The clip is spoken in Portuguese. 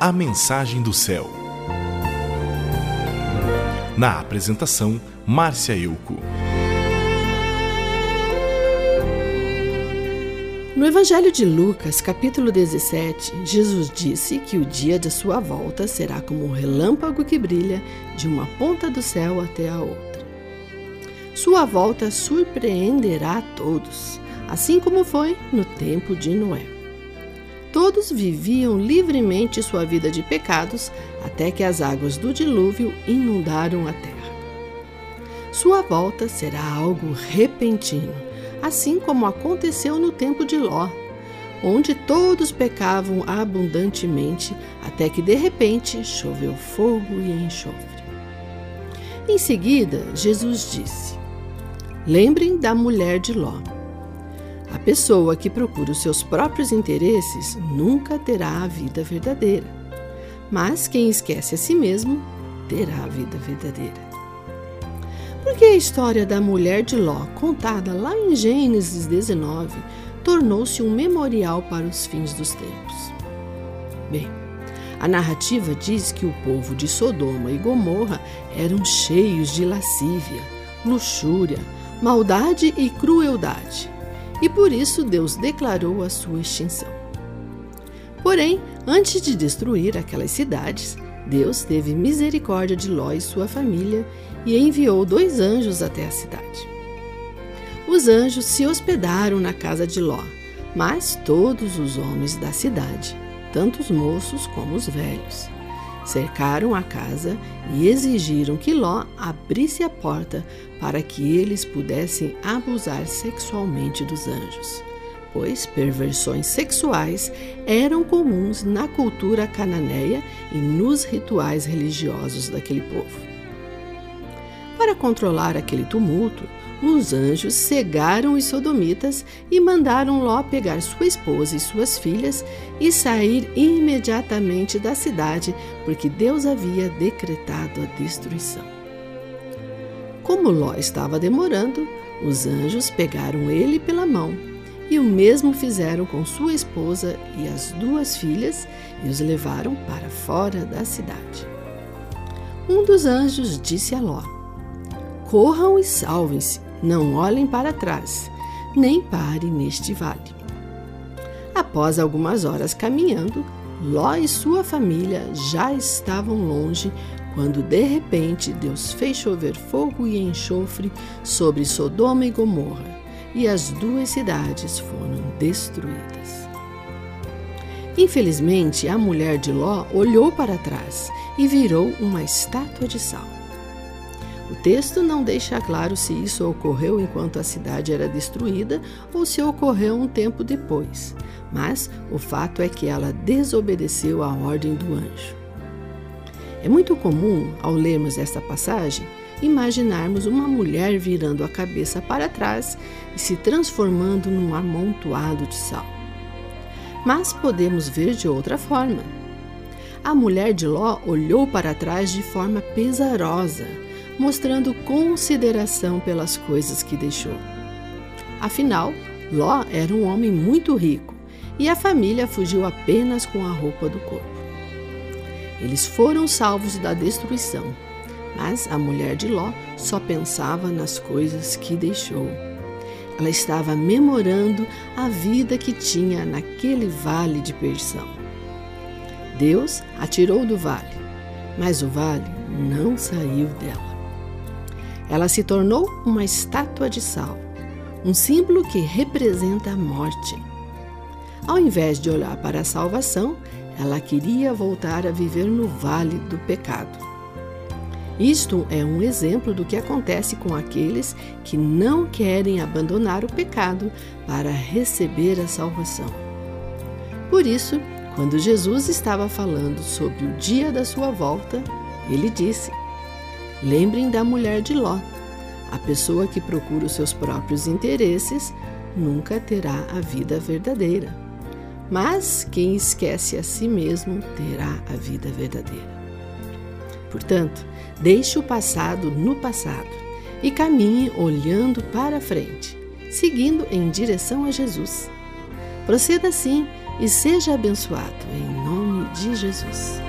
A Mensagem do Céu. Na apresentação, Márcia Euco. No Evangelho de Lucas, capítulo 17, Jesus disse que o dia de sua volta será como um relâmpago que brilha de uma ponta do céu até a outra. Sua volta surpreenderá todos, assim como foi no tempo de Noé. Todos viviam livremente sua vida de pecados até que as águas do dilúvio inundaram a terra. Sua volta será algo repentino assim como aconteceu no tempo de Ló, onde todos pecavam abundantemente, até que de repente choveu fogo e enxofre. Em seguida, Jesus disse: Lembrem da mulher de Ló. A pessoa que procura os seus próprios interesses nunca terá a vida verdadeira, mas quem esquece a si mesmo terá a vida verdadeira. Porque a história da mulher de Ló, contada lá em Gênesis 19, tornou-se um memorial para os fins dos tempos. Bem, a narrativa diz que o povo de Sodoma e Gomorra eram cheios de lascívia, luxúria, maldade e crueldade, e por isso Deus declarou a sua extinção. Porém, antes de destruir aquelas cidades, Deus teve misericórdia de Ló e sua família e enviou dois anjos até a cidade. Os anjos se hospedaram na casa de Ló, mas todos os homens da cidade, tanto os moços como os velhos, cercaram a casa e exigiram que Ló abrisse a porta para que eles pudessem abusar sexualmente dos anjos pois perversões sexuais eram comuns na cultura cananeia e nos rituais religiosos daquele povo. Para controlar aquele tumulto, os anjos cegaram os sodomitas e mandaram Ló pegar sua esposa e suas filhas e sair imediatamente da cidade, porque Deus havia decretado a destruição. Como Ló estava demorando, os anjos pegaram ele pela mão e o mesmo fizeram com sua esposa e as duas filhas e os levaram para fora da cidade. Um dos anjos disse a Ló: Corram e salvem-se, não olhem para trás, nem parem neste vale. Após algumas horas caminhando, Ló e sua família já estavam longe quando de repente Deus fez chover fogo e enxofre sobre Sodoma e Gomorra e as duas cidades foram destruídas. Infelizmente, a mulher de Ló olhou para trás e virou uma estátua de sal. O texto não deixa claro se isso ocorreu enquanto a cidade era destruída ou se ocorreu um tempo depois, mas o fato é que ela desobedeceu à ordem do anjo. É muito comum, ao lermos esta passagem, imaginarmos uma mulher virando a cabeça para trás e se transformando num amontoado de sal. Mas podemos ver de outra forma. A mulher de Ló olhou para trás de forma pesarosa, mostrando consideração pelas coisas que deixou. Afinal, Ló era um homem muito rico e a família fugiu apenas com a roupa do corpo. Eles foram salvos da destruição mas a mulher de Ló só pensava nas coisas que deixou. Ela estava memorando a vida que tinha naquele vale de perdição. Deus a tirou do vale, mas o vale não saiu dela. Ela se tornou uma estátua de sal, um símbolo que representa a morte. Ao invés de olhar para a salvação, ela queria voltar a viver no vale do pecado. Isto é um exemplo do que acontece com aqueles que não querem abandonar o pecado para receber a salvação. Por isso, quando Jesus estava falando sobre o dia da sua volta, ele disse: Lembrem da mulher de Ló. A pessoa que procura os seus próprios interesses nunca terá a vida verdadeira. Mas quem esquece a si mesmo terá a vida verdadeira. Portanto, deixe o passado no passado e caminhe olhando para frente, seguindo em direção a Jesus. Proceda assim e seja abençoado em nome de Jesus.